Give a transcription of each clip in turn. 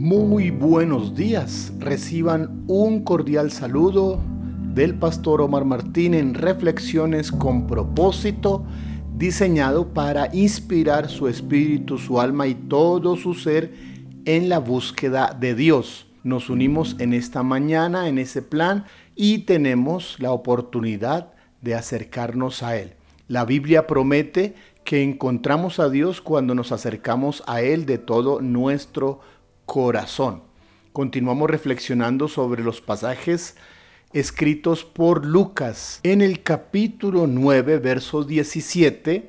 Muy buenos días. Reciban un cordial saludo del pastor Omar Martín en Reflexiones con propósito, diseñado para inspirar su espíritu, su alma y todo su ser en la búsqueda de Dios. Nos unimos en esta mañana en ese plan y tenemos la oportunidad de acercarnos a Él. La Biblia promete que encontramos a Dios cuando nos acercamos a Él de todo nuestro corazón. Continuamos reflexionando sobre los pasajes escritos por Lucas. En el capítulo 9, verso 17,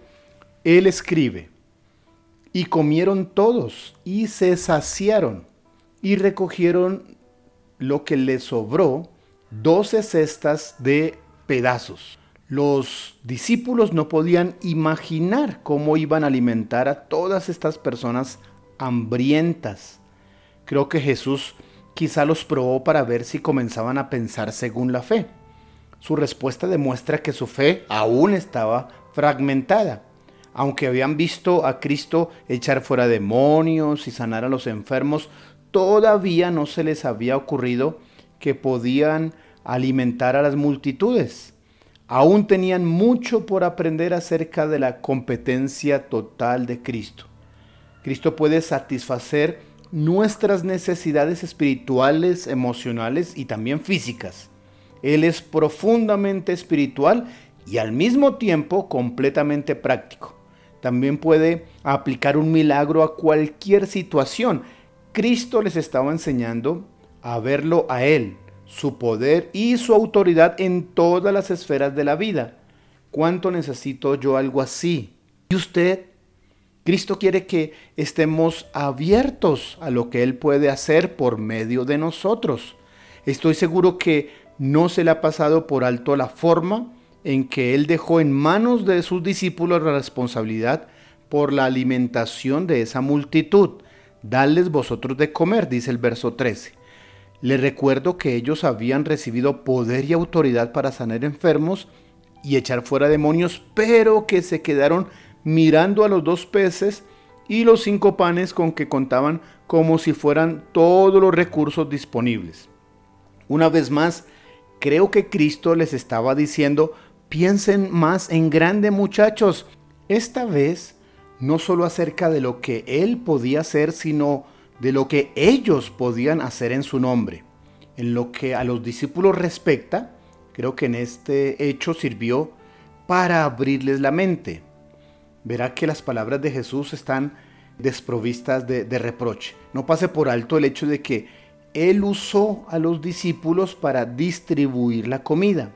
él escribe, y comieron todos y se saciaron y recogieron lo que les sobró, doce cestas de pedazos. Los discípulos no podían imaginar cómo iban a alimentar a todas estas personas hambrientas. Creo que Jesús quizá los probó para ver si comenzaban a pensar según la fe. Su respuesta demuestra que su fe aún estaba fragmentada. Aunque habían visto a Cristo echar fuera demonios y sanar a los enfermos, todavía no se les había ocurrido que podían alimentar a las multitudes. Aún tenían mucho por aprender acerca de la competencia total de Cristo. Cristo puede satisfacer nuestras necesidades espirituales, emocionales y también físicas. Él es profundamente espiritual y al mismo tiempo completamente práctico. También puede aplicar un milagro a cualquier situación. Cristo les estaba enseñando a verlo a Él, su poder y su autoridad en todas las esferas de la vida. ¿Cuánto necesito yo algo así? ¿Y usted? Cristo quiere que estemos abiertos a lo que Él puede hacer por medio de nosotros. Estoy seguro que no se le ha pasado por alto la forma en que Él dejó en manos de sus discípulos la responsabilidad por la alimentación de esa multitud. Dadles vosotros de comer, dice el verso 13. Le recuerdo que ellos habían recibido poder y autoridad para sanar enfermos y echar fuera demonios, pero que se quedaron mirando a los dos peces y los cinco panes con que contaban como si fueran todos los recursos disponibles. Una vez más, creo que Cristo les estaba diciendo, piensen más en grande muchachos, esta vez no solo acerca de lo que Él podía hacer, sino de lo que ellos podían hacer en su nombre. En lo que a los discípulos respecta, creo que en este hecho sirvió para abrirles la mente verá que las palabras de Jesús están desprovistas de, reproche. No pase por alto el hecho de que Él usó a los discípulos para distribuir la comida.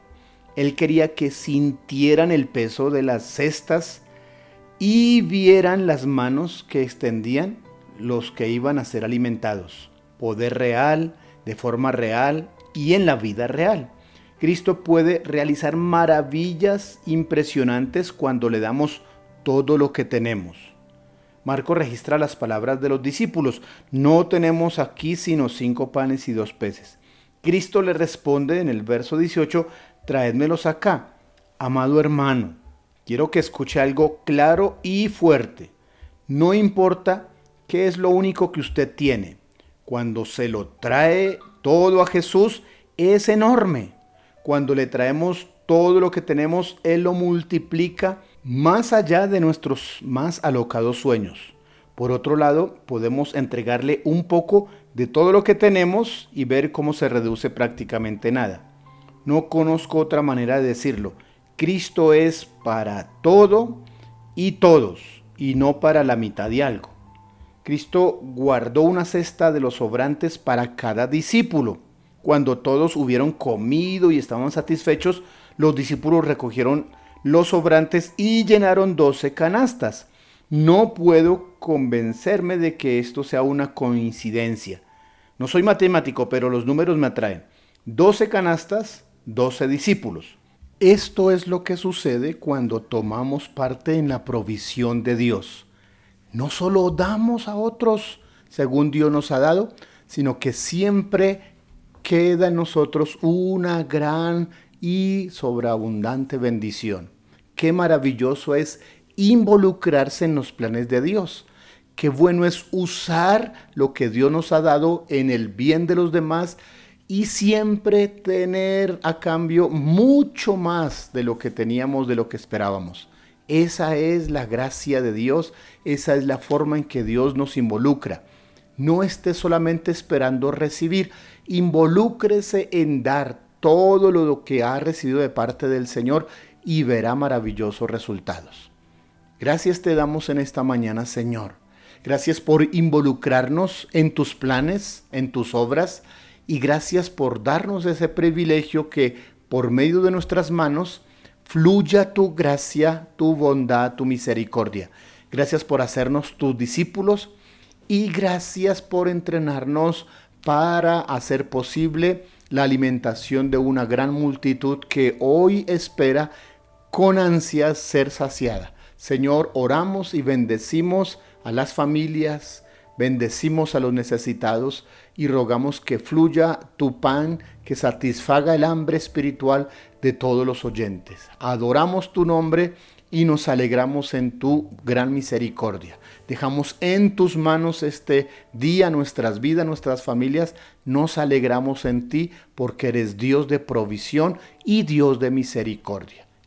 Él quería que sintieran el peso de las cestas y vieran las manos que extendían los que iban a ser alimentados. Poder real, de forma real y en la vida real. Cristo puede realizar maravillas impresionantes cuando le damos todo lo que tenemos. Marco registra las palabras de los discípulos. No tenemos aquí sino cinco panes y dos peces. Cristo le responde en el verso 18, traédmelos acá. Amado hermano, quiero que escuche algo claro y fuerte. No importa qué es lo único que usted tiene. Cuando se lo trae todo a Jesús, es enorme. Cuando le traemos todo lo que tenemos, Él lo multiplica más allá de nuestros más alocados sueños. Por otro lado, podemos entregarle un poco de todo lo que tenemos y ver cómo se reduce prácticamente nada. No conozco otra manera de decirlo. Cristo es para todo y todos, y no para la mitad de algo. Cristo guardó una cesta de los sobrantes para cada discípulo. Cuando todos hubieron comido y estaban satisfechos, los discípulos recogieron los sobrantes y llenaron doce canastas. No puedo convencerme de que esto sea una coincidencia. No soy matemático, pero los números me atraen. Doce canastas, doce discípulos. Esto es lo que sucede cuando tomamos parte en la provisión de Dios. No solo damos a otros según Dios nos ha dado, sino que siempre queda en nosotros una gran y sobreabundante bendición. Qué maravilloso es involucrarse en los planes de Dios. Qué bueno es usar lo que Dios nos ha dado en el bien de los demás y siempre tener a cambio mucho más de lo que teníamos, de lo que esperábamos. Esa es la gracia de Dios, esa es la forma en que Dios nos involucra. No esté solamente esperando recibir, involúcrese en dar todo lo que ha recibido de parte del Señor y verá maravillosos resultados. Gracias te damos en esta mañana, Señor. Gracias por involucrarnos en tus planes, en tus obras, y gracias por darnos ese privilegio que por medio de nuestras manos fluya tu gracia, tu bondad, tu misericordia. Gracias por hacernos tus discípulos y gracias por entrenarnos para hacer posible la alimentación de una gran multitud que hoy espera con ansias ser saciada. Señor, oramos y bendecimos a las familias, bendecimos a los necesitados y rogamos que fluya tu pan que satisfaga el hambre espiritual de todos los oyentes. Adoramos tu nombre y nos alegramos en tu gran misericordia. Dejamos en tus manos este día, nuestras vidas, nuestras familias. Nos alegramos en ti porque eres Dios de provisión y Dios de misericordia.